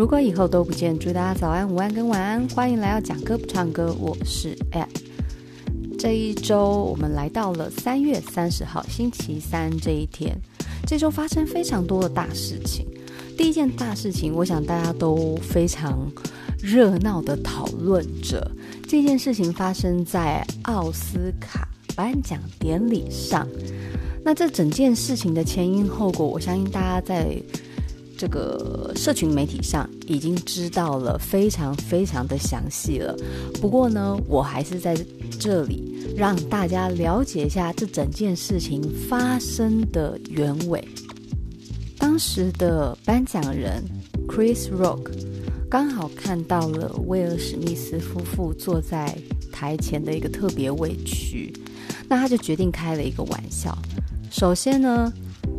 如果以后都不见，祝大家早安、午安跟晚安。欢迎来到讲歌不唱歌，我是 App。这一周我们来到了三月三十号星期三这一天。这周发生非常多的大事情。第一件大事情，我想大家都非常热闹的讨论着。这件事情发生在奥斯卡颁奖典礼上。那这整件事情的前因后果，我相信大家在。这个社群媒体上已经知道了非常非常的详细了。不过呢，我还是在这里让大家了解一下这整件事情发生的原委。当时的颁奖人 Chris Rock 刚好看到了威尔史密斯夫妇坐在台前的一个特别位区，那他就决定开了一个玩笑。首先呢。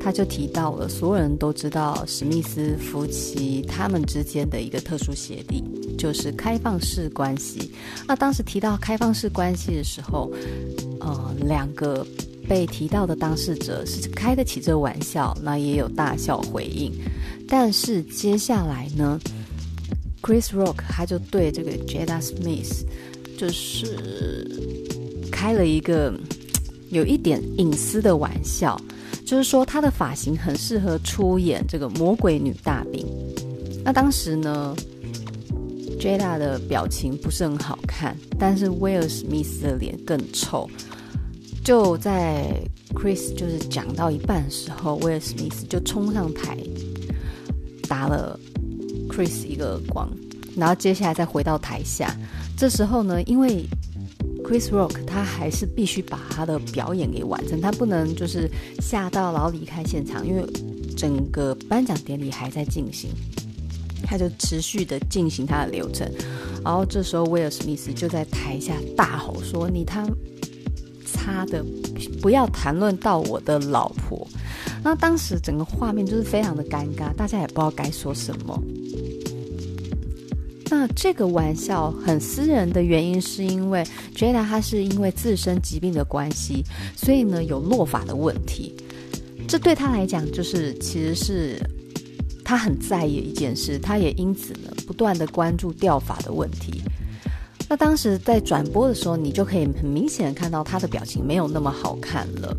他就提到了，所有人都知道史密斯夫妻他们之间的一个特殊协定，就是开放式关系。那当时提到开放式关系的时候，呃，两个被提到的当事者是开得起这玩笑，那也有大笑回应。但是接下来呢，Chris Rock 他就对这个 Jada Smith 就是开了一个有一点隐私的玩笑。就是说，她的发型很适合出演这个魔鬼女大兵。那当时呢，Jada 的表情不是很好看，但是威尔史密斯的脸更臭。就在 Chris 就是讲到一半的时候，威尔史密斯就冲上台打了 Chris 一个耳光，然后接下来再回到台下。这时候呢，因为 Chris Rock 他还是必须把他的表演给完成，他不能就是吓到然后离开现场，因为整个颁奖典礼还在进行，他就持续的进行他的流程。然后这时候威尔史密斯就在台下大吼说：“你他擦的不要谈论到我的老婆！”那当时整个画面就是非常的尴尬，大家也不知道该说什么。那这个玩笑很私人的原因，是因为 Jada 她是因为自身疾病的关系，所以呢有落法的问题。这对她来讲，就是其实是她很在意一件事，她也因此呢不断的关注掉法的问题。那当时在转播的时候，你就可以很明显看到她的表情没有那么好看了，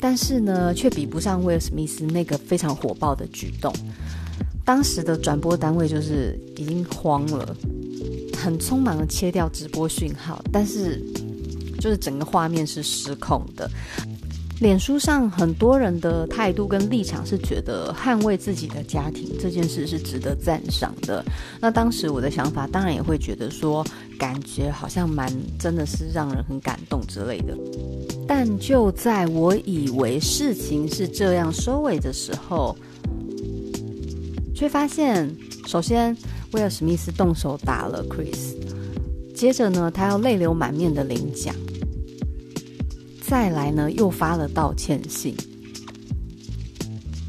但是呢却比不上威尔史密斯那个非常火爆的举动。当时的转播单位就是已经慌了，很匆忙的切掉直播讯号，但是就是整个画面是失控的。脸书上很多人的态度跟立场是觉得捍卫自己的家庭这件事是值得赞赏的。那当时我的想法当然也会觉得说，感觉好像蛮真的是让人很感动之类的。但就在我以为事情是这样收尾的时候。却发现，首先威尔史密斯动手打了 Chris，接着呢，他要泪流满面的领奖，再来呢，又发了道歉信。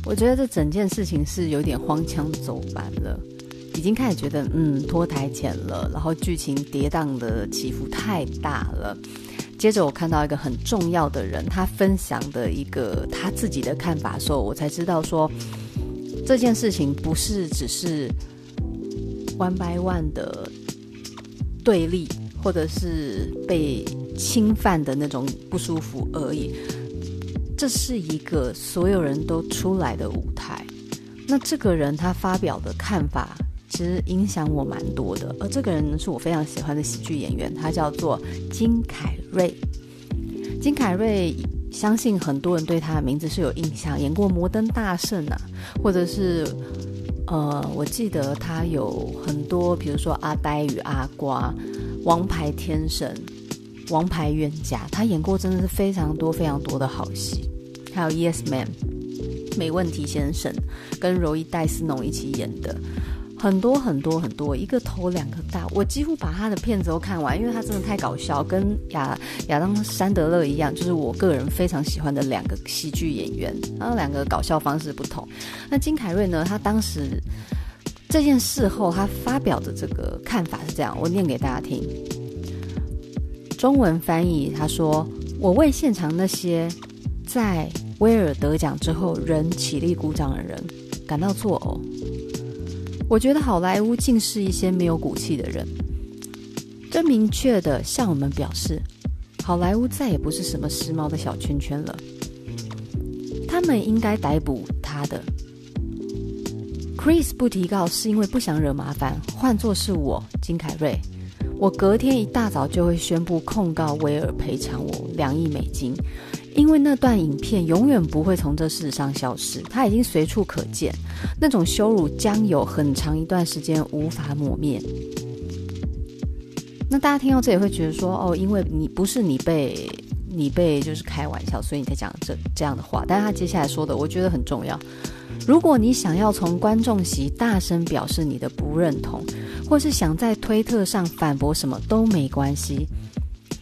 我觉得这整件事情是有点荒腔走板了，已经开始觉得嗯脱台前了，然后剧情跌宕的起伏太大了。接着我看到一个很重要的人，他分享的一个他自己的看法的时候，我才知道说。这件事情不是只是 one by one 的对立，或者是被侵犯的那种不舒服而已。这是一个所有人都出来的舞台。那这个人他发表的看法，其实影响我蛮多的。而这个人，是我非常喜欢的喜剧演员，他叫做金凯瑞。金凯瑞。相信很多人对他的名字是有印象，演过《摩登大圣》啊，或者是呃，我记得他有很多，比如说《阿呆与阿瓜》《王牌天神》《王牌冤家》，他演过真的是非常多非常多的好戏，还有《Yes Man》没问题先生跟柔伊戴斯农一起演的。很多很多很多，一个头两个大，我几乎把他的片子都看完，因为他真的太搞笑，跟亚亚当·山德勒一样，就是我个人非常喜欢的两个喜剧演员。然后两个搞笑方式不同。那金凯瑞呢？他当时这件事后，他发表的这个看法是这样，我念给大家听。中文翻译，他说：“我为现场那些在威尔得奖之后仍起立鼓掌的人感到作呕。”我觉得好莱坞尽是一些没有骨气的人，这明确的向我们表示，好莱坞再也不是什么时髦的小圈圈了。他们应该逮捕他的。Chris 不提告是因为不想惹麻烦，换作是我金凯瑞，我隔天一大早就会宣布控告威尔赔偿我两亿美金。因为那段影片永远不会从这世上消失，它已经随处可见。那种羞辱将有很长一段时间无法抹灭。那大家听到这也会觉得说，哦，因为你不是你被你被就是开玩笑，所以你才讲这这样的话。但是他接下来说的，我觉得很重要。如果你想要从观众席大声表示你的不认同，或是想在推特上反驳什么都没关系。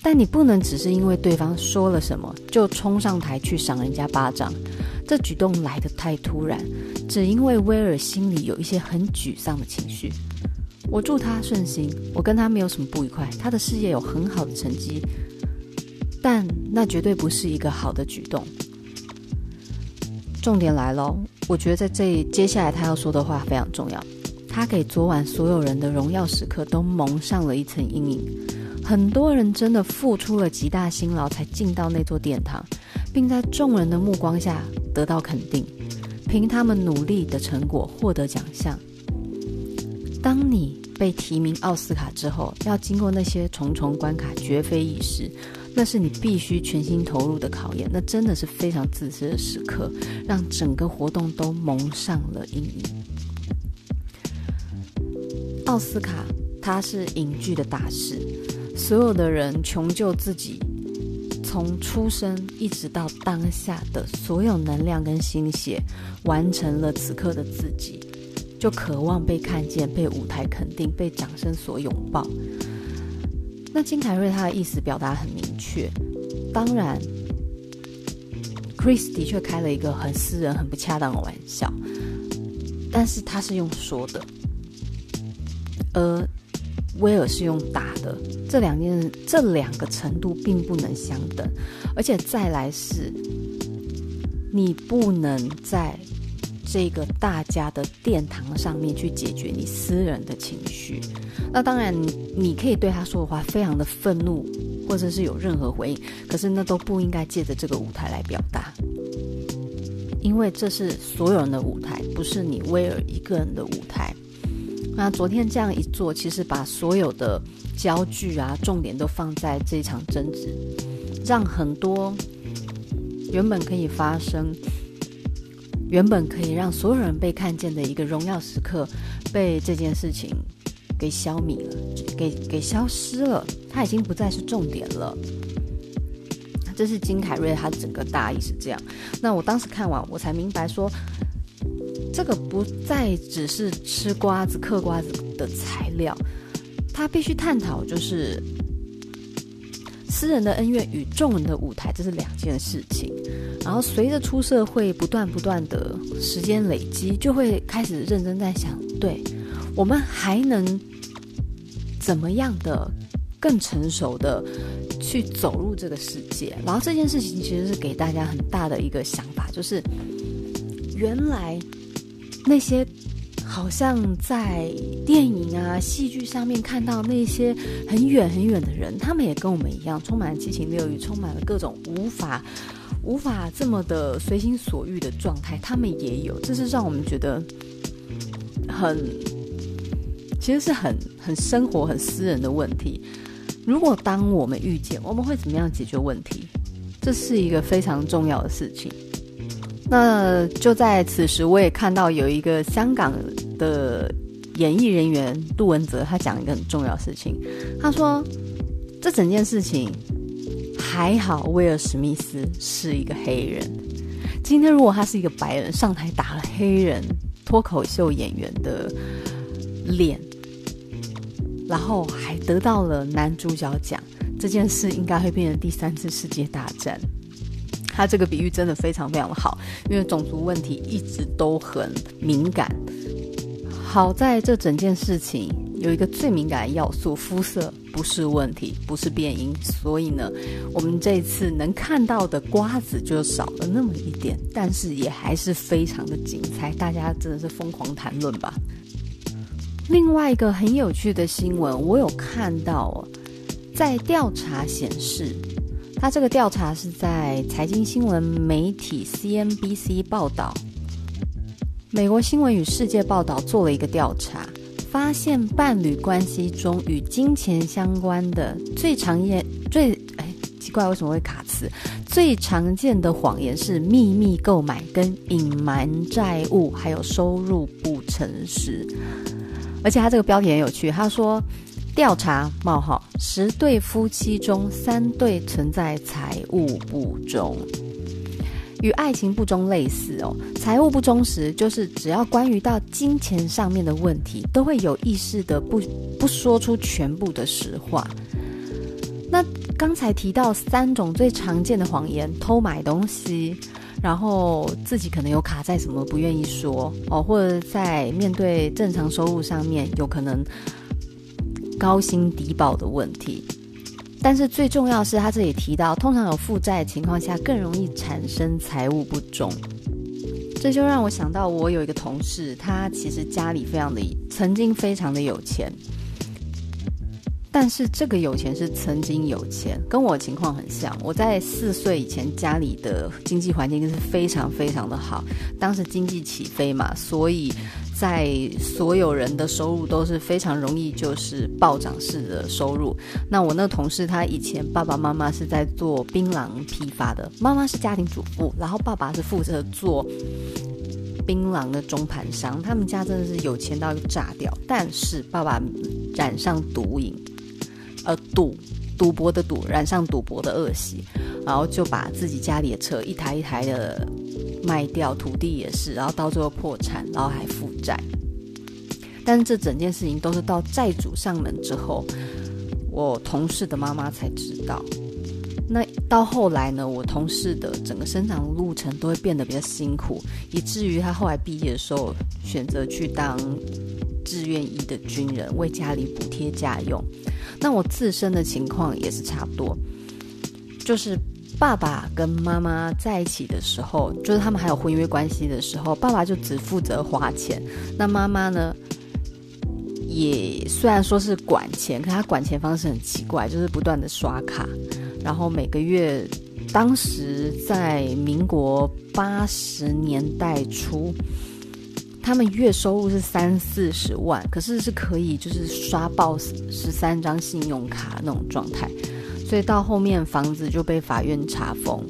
但你不能只是因为对方说了什么就冲上台去赏人家巴掌，这举动来得太突然。只因为威尔心里有一些很沮丧的情绪，我祝他顺心，我跟他没有什么不愉快，他的事业有很好的成绩，但那绝对不是一个好的举动。重点来了，我觉得在这接下来他要说的话非常重要，他给昨晚所有人的荣耀时刻都蒙上了一层阴影。很多人真的付出了极大辛劳才进到那座殿堂，并在众人的目光下得到肯定，凭他们努力的成果获得奖项。当你被提名奥斯卡之后，要经过那些重重关卡，绝非易事。那是你必须全心投入的考验，那真的是非常自私的时刻，让整个活动都蒙上了阴影。奥斯卡，它是影剧的大事。所有的人穷究自己从出生一直到当下的所有能量跟心血，完成了此刻的自己，就渴望被看见、被舞台肯定、被掌声所拥抱。那金凯瑞他的意思表达很明确，当然，Chris 的确开了一个很私人、很不恰当的玩笑，但是他是用说的，而。威尔是用打的，这两件这两个程度并不能相等，而且再来是，你不能在这个大家的殿堂上面去解决你私人的情绪。那当然，你可以对他说的话非常的愤怒，或者是有任何回应，可是那都不应该借着这个舞台来表达，因为这是所有人的舞台，不是你威尔一个人的舞台。那昨天这样一做，其实把所有的焦距啊、重点都放在这场争执，让很多原本可以发生、原本可以让所有人被看见的一个荣耀时刻，被这件事情给消弭了，给给消失了，它已经不再是重点了。这是金凯瑞他整个大意是这样。那我当时看完，我才明白说。这个不再只是吃瓜子、嗑瓜子的材料，他必须探讨就是私人的恩怨与众人的舞台，这是两件事情。然后随着出社会不断不断的时间累积，就会开始认真在想，对，我们还能怎么样的更成熟的去走入这个世界？然后这件事情其实是给大家很大的一个想法，就是原来。那些好像在电影啊、戏剧上面看到那些很远很远的人，他们也跟我们一样，充满了七情六欲，充满了各种无法无法这么的随心所欲的状态，他们也有，这是让我们觉得很，其实是很很生活、很私人的问题。如果当我们遇见，我们会怎么样解决问题？这是一个非常重要的事情。那就在此时，我也看到有一个香港的演艺人员杜文泽，他讲一个很重要事情。他说，这整件事情还好，威尔史密斯是一个黑人。今天如果他是一个白人上台打了黑人脱口秀演员的脸，然后还得到了男主角奖，这件事应该会变成第三次世界大战。他这个比喻真的非常非常的好，因为种族问题一直都很敏感。好在这整件事情有一个最敏感的要素，肤色不是问题，不是变音，所以呢，我们这次能看到的瓜子就少了那么一点，但是也还是非常的精彩，大家真的是疯狂谈论吧。另外一个很有趣的新闻，我有看到，在调查显示，他这个调查是在财经新闻媒体 CNBC 报道，美国新闻与世界报道做了一个调查，发现伴侣关系中与金钱相关的最常见、最哎奇怪为什么会卡词？最常见的谎言是秘密购买、跟隐瞒债务，还有收入不诚实。而且他这个标题很有趣，他说调查冒号十对夫妻中三对存在财务不忠，与爱情不忠类似哦。财务不忠实就是只要关于到金钱上面的问题，都会有意识的不不说出全部的实话。那刚才提到三种最常见的谎言：偷买东西。然后自己可能有卡在什么不愿意说哦，或者在面对正常收入上面有可能高薪低报的问题。但是最重要是他这里提到，通常有负债的情况下更容易产生财务不忠。这就让我想到，我有一个同事，他其实家里非常的曾经非常的有钱。但是这个有钱是曾经有钱，跟我情况很像。我在四岁以前，家里的经济环境是非常非常的好，当时经济起飞嘛，所以在所有人的收入都是非常容易就是暴涨式的收入。那我那同事他以前爸爸妈妈是在做槟榔批发的，妈妈是家庭主妇，然后爸爸是负责做槟榔的中盘商，他们家真的是有钱到炸掉。但是爸爸染上毒瘾。呃，赌赌博的赌，染上赌博的恶习，然后就把自己家里的车一台一台的卖掉，土地也是，然后到最后破产，然后还负债。但是这整件事情都是到债主上门之后，我同事的妈妈才知道。那到后来呢，我同事的整个生长路程都会变得比较辛苦，以至于他后来毕业的时候选择去当志愿役的军人，为家里补贴家用。那我自身的情况也是差不多，就是爸爸跟妈妈在一起的时候，就是他们还有婚约关系的时候，爸爸就只负责花钱，那妈妈呢，也虽然说是管钱，可他管钱方式很奇怪，就是不断的刷卡，然后每个月，当时在民国八十年代初。他们月收入是三四十万，可是是可以就是刷爆十三张信用卡那种状态，所以到后面房子就被法院查封。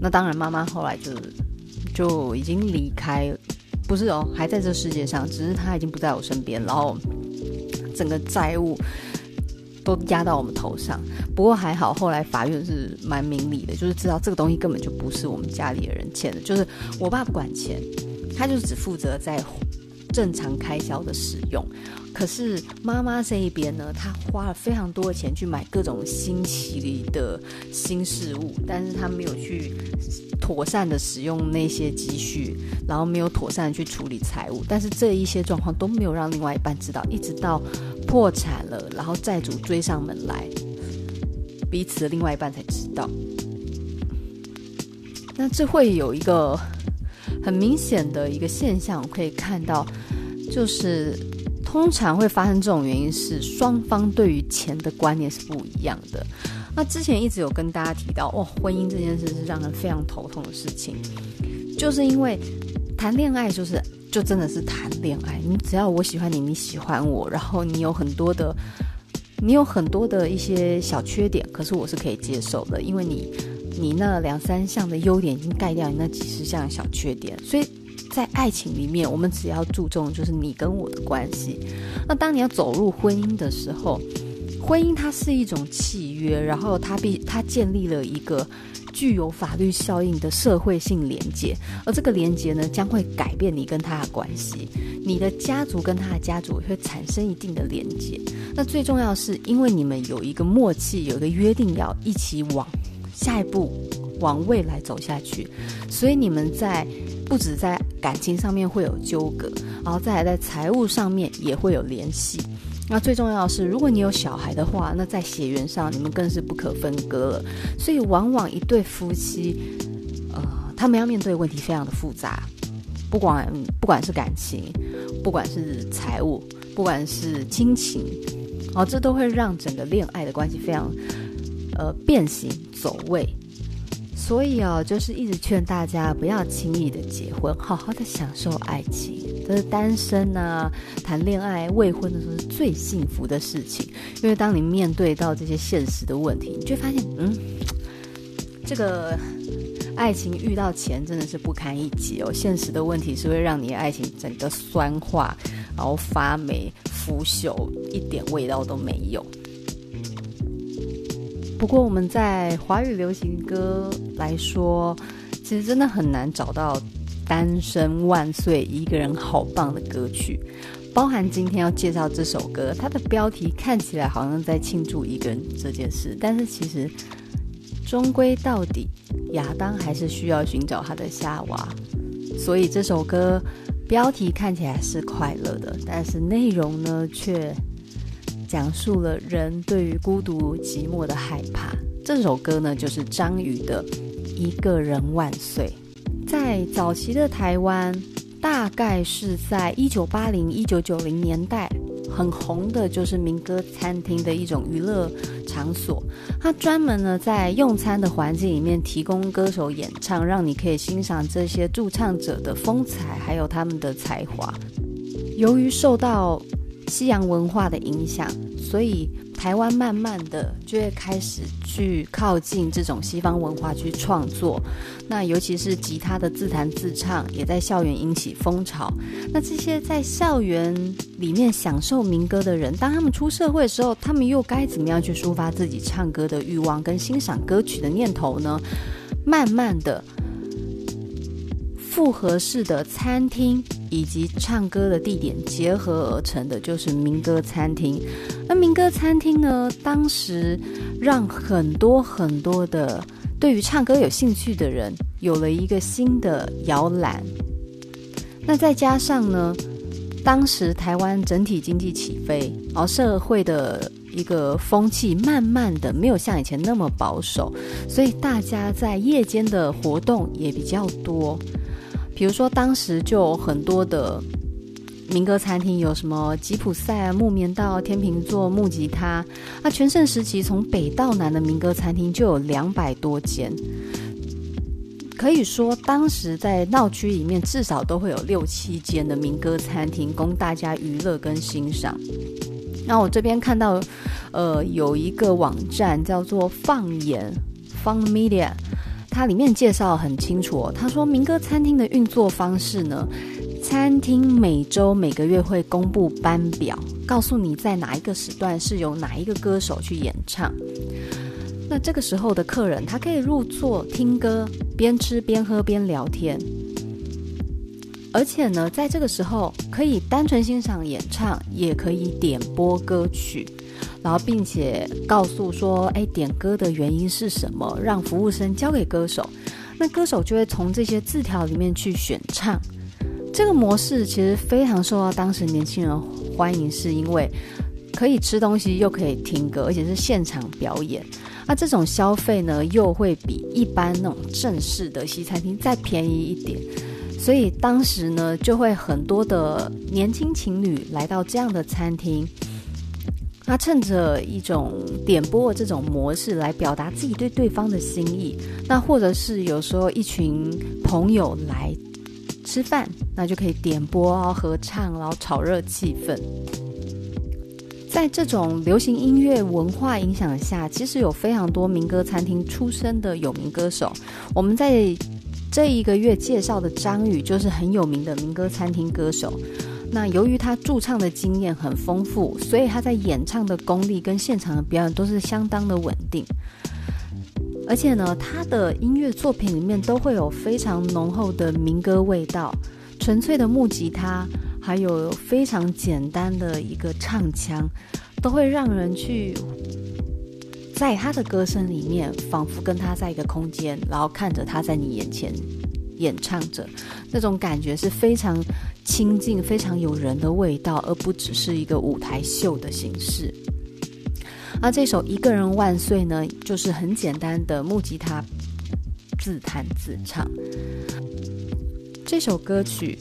那当然，妈妈后来就就已经离开，不是哦，还在这世界上，只是她已经不在我身边，然后整个债务都压到我们头上。不过还好，后来法院是蛮明理的，就是知道这个东西根本就不是我们家里的人欠的，就是我爸不管钱。他就只负责在正常开销的使用，可是妈妈这一边呢，她花了非常多的钱去买各种新奇的新事物，但是她没有去妥善的使用那些积蓄，然后没有妥善的去处理财务，但是这一些状况都没有让另外一半知道，一直到破产了，然后债主追上门来，彼此的另外一半才知道。那这会有一个。很明显的一个现象，可以看到，就是通常会发生这种原因是双方对于钱的观念是不一样的。那之前一直有跟大家提到，哦，婚姻这件事是让人非常头痛的事情，就是因为谈恋爱就是就真的是谈恋爱，你只要我喜欢你，你喜欢我，然后你有很多的你有很多的一些小缺点，可是我是可以接受的，因为你。你那两三项的优点已经盖掉你那几十项小缺点，所以在爱情里面，我们只要注重就是你跟我的关系。那当你要走入婚姻的时候，婚姻它是一种契约，然后它必它建立了一个具有法律效应的社会性连接，而这个连接呢，将会改变你跟他的关系，你的家族跟他的家族会产生一定的连接。那最重要是，因为你们有一个默契，有一个约定，要一起往。下一步往未来走下去，所以你们在不止在感情上面会有纠葛，然后再来在财务上面也会有联系。那最重要的是，如果你有小孩的话，那在血缘上你们更是不可分割了。所以往往一对夫妻，呃，他们要面对的问题非常的复杂，不管不管是感情，不管是财务，不管是亲情，哦，这都会让整个恋爱的关系非常呃变形走位。所以哦，就是一直劝大家不要轻易的结婚，好好的享受爱情。就是单身啊，谈恋爱、未婚的时候是最幸福的事情。因为当你面对到这些现实的问题，你就会发现，嗯，这个爱情遇到钱真的是不堪一击哦。现实的问题是会让你的爱情整个酸化，然后发霉、腐朽，一点味道都没有。不过我们在华语流行歌来说，其实真的很难找到“单身万岁”一个人好棒的歌曲。包含今天要介绍这首歌，它的标题看起来好像在庆祝一个人这件事，但是其实终归到底，亚当还是需要寻找他的夏娃。所以这首歌标题看起来是快乐的，但是内容呢却。讲述了人对于孤独寂寞的害怕。这首歌呢，就是张宇的《一个人万岁》。在早期的台湾，大概是在一九八零、一九九零年代，很红的就是民歌餐厅的一种娱乐场所。它专门呢在用餐的环境里面提供歌手演唱，让你可以欣赏这些驻唱者的风采，还有他们的才华。由于受到西洋文化的影响，所以台湾慢慢的就会开始去靠近这种西方文化去创作。那尤其是吉他的自弹自唱，也在校园引起风潮。那这些在校园里面享受民歌的人，当他们出社会的时候，他们又该怎么样去抒发自己唱歌的欲望跟欣赏歌曲的念头呢？慢慢的。复合式的餐厅以及唱歌的地点结合而成的，就是民歌餐厅。那民歌餐厅呢，当时让很多很多的对于唱歌有兴趣的人有了一个新的摇篮。那再加上呢，当时台湾整体经济起飞，而社会的一个风气慢慢的没有像以前那么保守，所以大家在夜间的活动也比较多。比如说，当时就有很多的民歌餐厅，有什么吉普赛、木棉道、天秤座、木吉他。那全盛时期，从北到南的民歌餐厅就有两百多间，可以说当时在闹区里面至少都会有六七间的民歌餐厅供大家娱乐跟欣赏。那我这边看到，呃，有一个网站叫做放眼 （Found Media。它里面介绍很清楚哦，他说明歌餐厅的运作方式呢，餐厅每周每个月会公布班表，告诉你在哪一个时段是由哪一个歌手去演唱。那这个时候的客人，他可以入座听歌，边吃边喝边聊天。而且呢，在这个时候可以单纯欣赏演唱，也可以点播歌曲。然后，并且告诉说，哎，点歌的原因是什么？让服务生交给歌手，那歌手就会从这些字条里面去选唱。这个模式其实非常受到当时年轻人欢迎，是因为可以吃东西又可以听歌，而且是现场表演。那这种消费呢，又会比一般那种正式的西餐厅再便宜一点，所以当时呢，就会很多的年轻情侣来到这样的餐厅。他趁着一种点播这种模式来表达自己对对方的心意，那或者是有时候一群朋友来吃饭，那就可以点播啊合唱，然后炒热气氛。在这种流行音乐文化影响下，其实有非常多民歌餐厅出身的有名歌手。我们在这一个月介绍的张宇就是很有名的民歌餐厅歌手。那由于他驻唱的经验很丰富，所以他在演唱的功力跟现场的表演都是相当的稳定。而且呢，他的音乐作品里面都会有非常浓厚的民歌味道，纯粹的木吉他，还有非常简单的一个唱腔，都会让人去在他的歌声里面，仿佛跟他在一个空间，然后看着他在你眼前演唱着，那种感觉是非常。亲近非常有人的味道，而不只是一个舞台秀的形式。而这首《一个人万岁》呢，就是很简单的木吉他自弹自唱。这首歌曲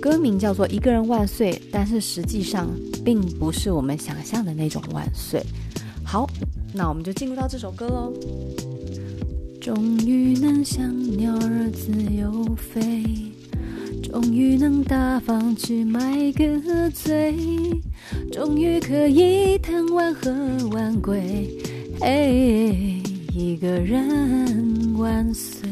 歌名叫做《一个人万岁》，但是实际上并不是我们想象的那种万岁。好，那我们就进入到这首歌喽。终于能像鸟儿自由飞，终于能大方去买个醉，终于可以贪玩喝晚归。嘿，一个人万岁。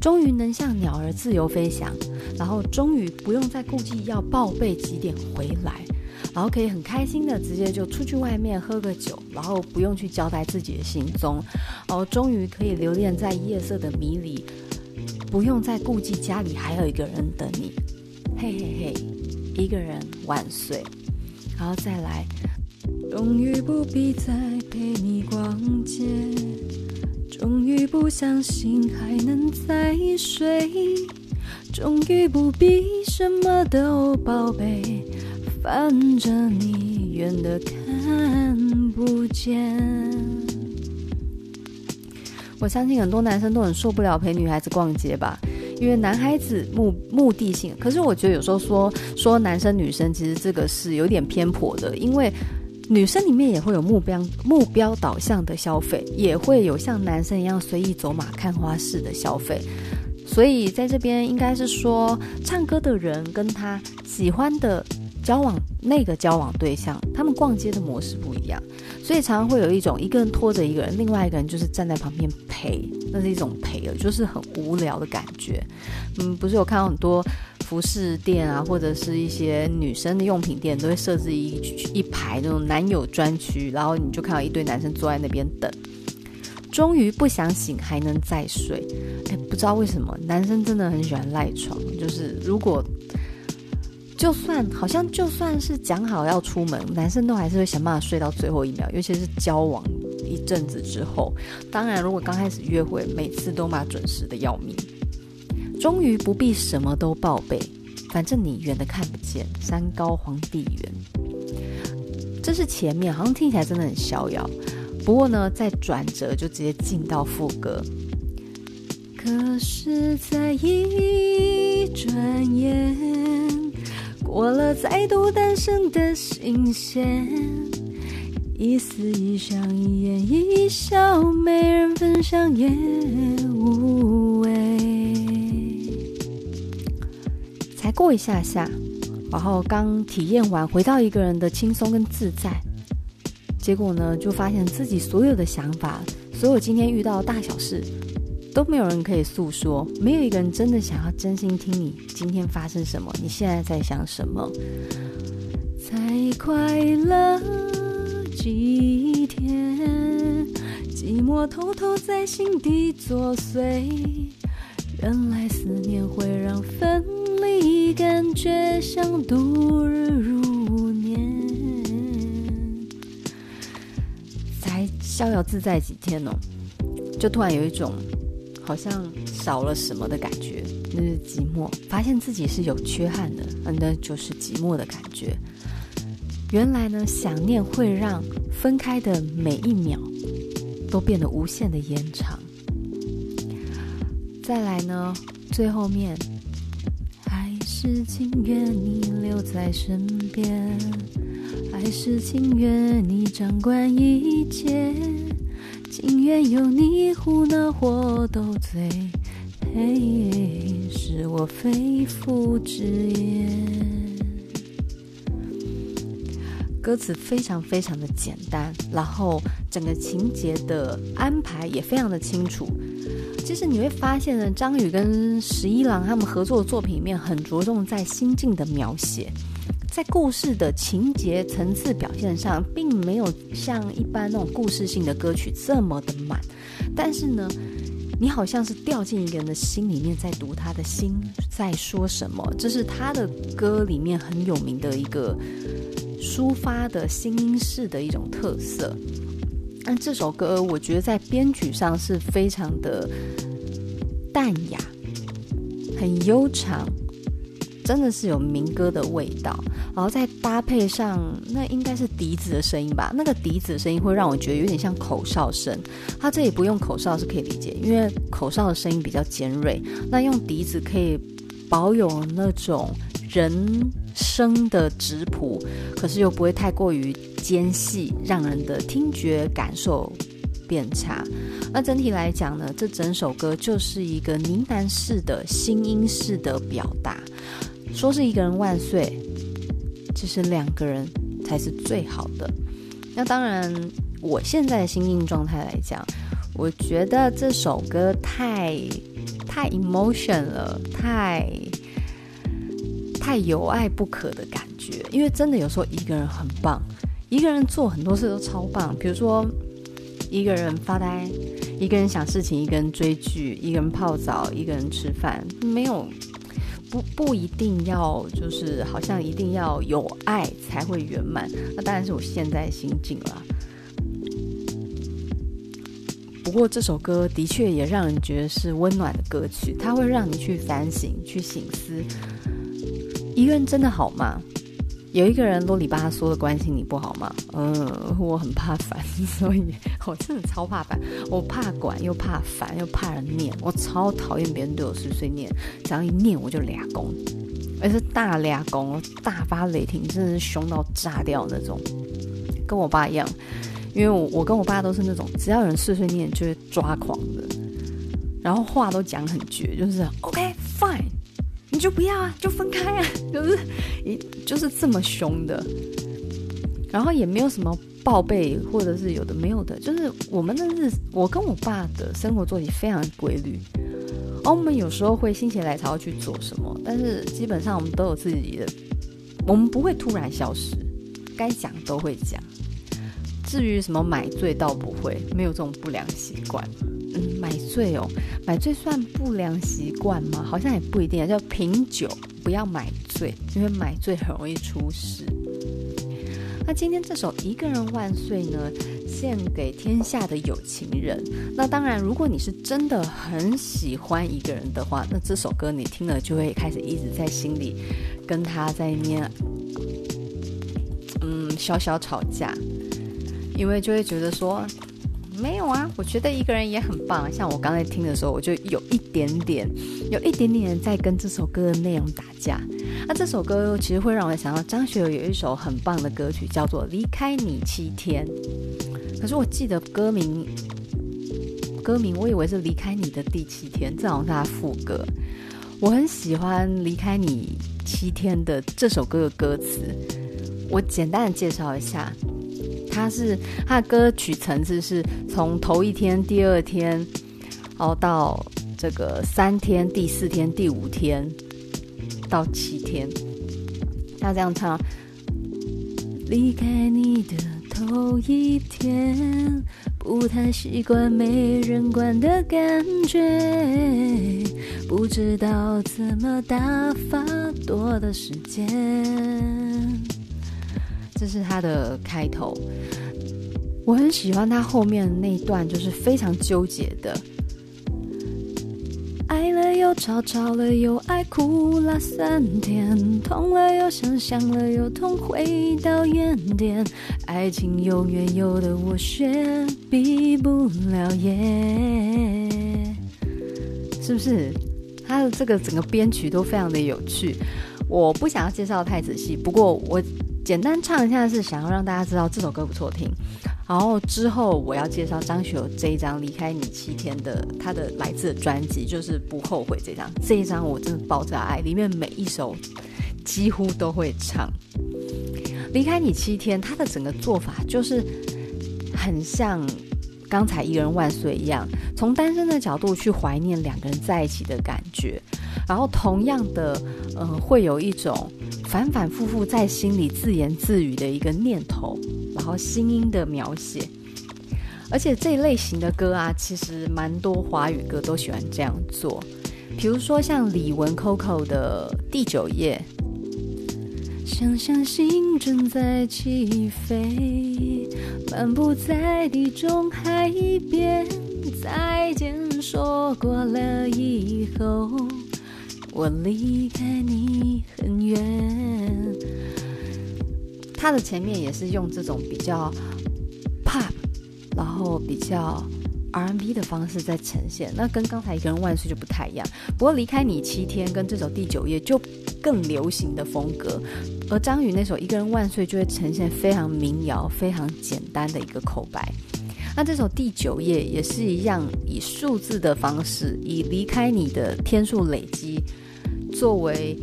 终于能像鸟儿自由飞翔，然后终于不用再顾忌要报备几点回来，然后可以很开心的直接就出去外面喝个酒，然后不用去交代自己的行踪，哦终于可以留恋在夜色的迷离，不用再顾忌家里还有一个人等你，嘿嘿嘿，一个人万岁，然后再来，终于不必再陪你逛街。终于不相信还能再睡，终于不必什么都宝贝，伴着你远的看不见。我相信很多男生都很受不了陪女孩子逛街吧，因为男孩子目目的性。可是我觉得有时候说说男生女生，其实这个是有点偏颇的，因为。女生里面也会有目标目标导向的消费，也会有像男生一样随意走马看花式的消费。所以在这边应该是说，唱歌的人跟他喜欢的交往那个交往对象，他们逛街的模式不一样，所以常常会有一种一个人拖着一个人，另外一个人就是站在旁边陪，那是一种陪了，就是很无聊的感觉。嗯，不是有看到很多。服饰店啊，或者是一些女生的用品店，都会设置一一排那种男友专区，然后你就看到一堆男生坐在那边等。终于不想醒，还能再睡。哎，不知道为什么，男生真的很喜欢赖床。就是如果就算好像就算是讲好要出门，男生都还是会想办法睡到最后一秒，尤其是交往一阵子之后。当然，如果刚开始约会，每次都嘛准时的要命。终于不必什么都报备，反正你远的看不见，山高皇帝远。这是前面，好像听起来真的很逍遥。不过呢，在转折就直接进到副歌。可是，在一转眼，过了再度诞生的新鲜，一思一想，一言一笑，没人分享也无谓。才过一下下，然后刚体验完，回到一个人的轻松跟自在，结果呢，就发现自己所有的想法，所有今天遇到的大小事，都没有人可以诉说，没有一个人真的想要真心听你今天发生什么，你现在在想什么？才快乐几天，寂寞偷偷在心底作祟，原来思念会让分。离感觉像度日如年，才逍遥自在几天哦，就突然有一种好像少了什么的感觉，那是寂寞，发现自己是有缺憾的，那就是寂寞的感觉。原来呢，想念会让分开的每一秒都变得无限的延长。再来呢，最后面。还是情愿你留在身边，还是情愿你掌管一切？情愿有你胡闹或斗嘴，嘿，是我肺腑之言。歌词非常非常的简单，然后整个情节的安排也非常的清楚。其实你会发现呢，张宇跟十一郎他们合作的作品里面很着重在心境的描写，在故事的情节层次表现上，并没有像一般那种故事性的歌曲这么的满。但是呢，你好像是掉进一个人的心里面，在读他的心在说什么。这是他的歌里面很有名的一个抒发的心音式的一种特色。那这首歌，我觉得在编曲上是非常的淡雅，很悠长，真的是有民歌的味道。然后再搭配上，那应该是笛子的声音吧？那个笛子的声音会让我觉得有点像口哨声。它这里不用口哨是可以理解，因为口哨的声音比较尖锐。那用笛子可以保有那种人声的质朴，可是又不会太过于尖细，让人的听觉感受变差。那整体来讲呢，这整首歌就是一个呢喃式的新音式的表达。说是一个人万岁，其实两个人才是最好的。那当然，我现在的心境状态来讲，我觉得这首歌太太 emotion 了，太太有爱不可的感觉。因为真的有时候一个人很棒，一个人做很多事都超棒。比如说，一个人发呆，一个人想事情，一个人追剧，一个人泡澡，一个人吃饭，没有。不不一定要，就是好像一定要有爱才会圆满，那当然是我现在心境了。不过这首歌的确也让人觉得是温暖的歌曲，它会让你去反省、去醒思，一个人真的好吗？有一个人啰里吧嗦的关心你不好吗？嗯，我很怕烦，所以我真的超怕烦。我怕管，又怕烦，又怕人念。我超讨厌别人对我碎碎念，只要一念我就俩攻，而是大俩攻，大发雷霆，真的是凶到炸掉那种。跟我爸一样，因为我我跟我爸都是那种，只要有人碎碎念就会抓狂的，然后话都讲很绝，就是 OK fine。你就不要啊，就分开啊，就是就是这么凶的，然后也没有什么报备，或者是有的没有的，就是我们的日，我跟我爸的生活作息非常规律，而我们有时候会心血来潮去做什么，但是基本上我们都有自己的，我们不会突然消失，该讲都会讲，至于什么买醉倒不会，没有这种不良习惯。买醉哦，买醉算不良习惯吗？好像也不一定。叫品酒，不要买醉，因为买醉很容易出事。那今天这首《一个人万岁》呢，献给天下的有情人。那当然，如果你是真的很喜欢一个人的话，那这首歌你听了就会开始一直在心里跟他在念，嗯，小小吵架，因为就会觉得说。没有啊，我觉得一个人也很棒。像我刚才听的时候，我就有一点点，有一点点在跟这首歌的内容打架。那这首歌其实会让我想到张学友有一首很棒的歌曲，叫做《离开你七天》。可是我记得歌名，歌名我以为是《离开你的第七天》，这好是他副歌。我很喜欢《离开你七天》的这首歌的歌词，我简单的介绍一下。它是它的歌曲层次是从头一天、第二天，然后到这个三天、第四天、第五天到七天。他这样唱：离开你的头一天，不太习惯没人管的感觉，不知道怎么打发多的时间。这是他的开头，我很喜欢他后面那一段，就是非常纠结的，爱了又吵，吵了又爱，哭了三天，痛了又想，想了又痛，回到原点，爱情永远有的我却毕不了业，是不是？他的这个整个编曲都非常的有趣，我不想要介绍太仔细，不过我。简单唱一下是想要让大家知道这首歌不错听，然后之后我要介绍张学友这一张《离开你七天》的他的来自专辑，就是不后悔这张。这一张我真的爆炸爱，里面每一首几乎都会唱。《离开你七天》他的整个做法就是很像刚才《一个人万岁》一样，从单身的角度去怀念两个人在一起的感觉，然后同样的，嗯、会有一种。反反复复在心里自言自语的一个念头，然后心音的描写，而且这一类型的歌啊，其实蛮多华语歌都喜欢这样做。比如说像李玟 Coco 的《第九页》，想象心正在起飞，漫步在地中海边，再见说过了以后。我离开你很远。他的前面也是用这种比较 pop，然后比较 R&B 的方式在呈现。那跟刚才一个人万岁就不太一样。不过离开你七天跟这首第九页就更流行的风格。而张宇那首《一个人万岁》就会呈现非常民谣、非常简单的一个口白。那这首《第九页》也是一样，以数字的方式，以离开你的天数累积，作为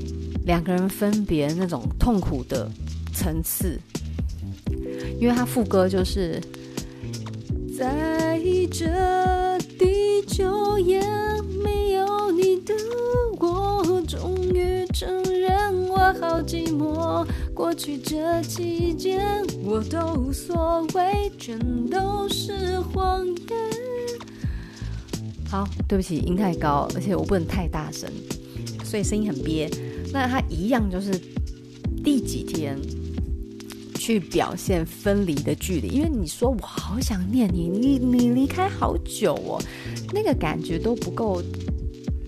两个人分别那种痛苦的层次。因为他副歌就是在这地球也没有你的我，终于承认我好寂寞。过去这期间我都无所谓，全都是谎言。好，对不起，音太高，而且我不能太大声，所以声音很憋。那他一样就是第几天？去表现分离的距离，因为你说我好想念你，你你离开好久哦，那个感觉都不够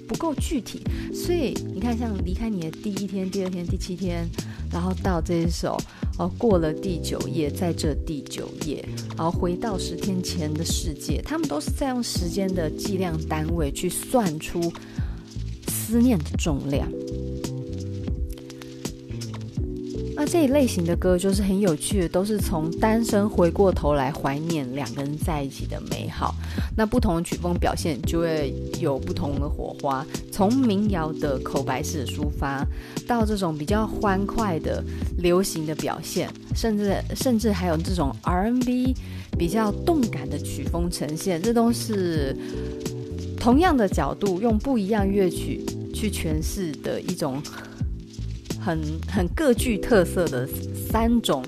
不够具体，所以你看，像离开你的第一天、第二天、第七天，然后到这一首哦，过了第九页，在这第九页，然后回到十天前的世界，他们都是在用时间的计量单位去算出思念的重量。那这一类型的歌就是很有趣的，都是从单身回过头来怀念两个人在一起的美好。那不同的曲风表现就会有不同的火花，从民谣的口白式抒发，到这种比较欢快的流行的表现，甚至甚至还有这种 R&B 比较动感的曲风呈现，这都是同样的角度用不一样乐曲去诠释的一种。很很各具特色的三种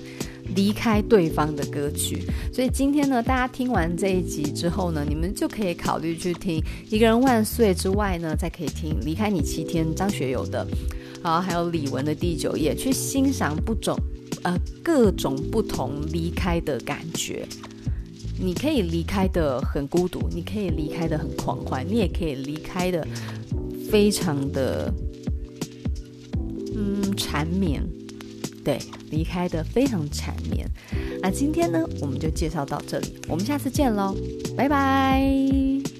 离开对方的歌曲，所以今天呢，大家听完这一集之后呢，你们就可以考虑去听《一个人万岁》之外呢，再可以听《离开你七天》张学友的，然后还有李玟的《第九页》，去欣赏不种呃各种不同离开的感觉。你可以离开的很孤独，你可以离开的很狂欢，你也可以离开的非常的。嗯，缠绵，对，离开的非常缠绵。那今天呢，我们就介绍到这里，我们下次见喽，拜拜。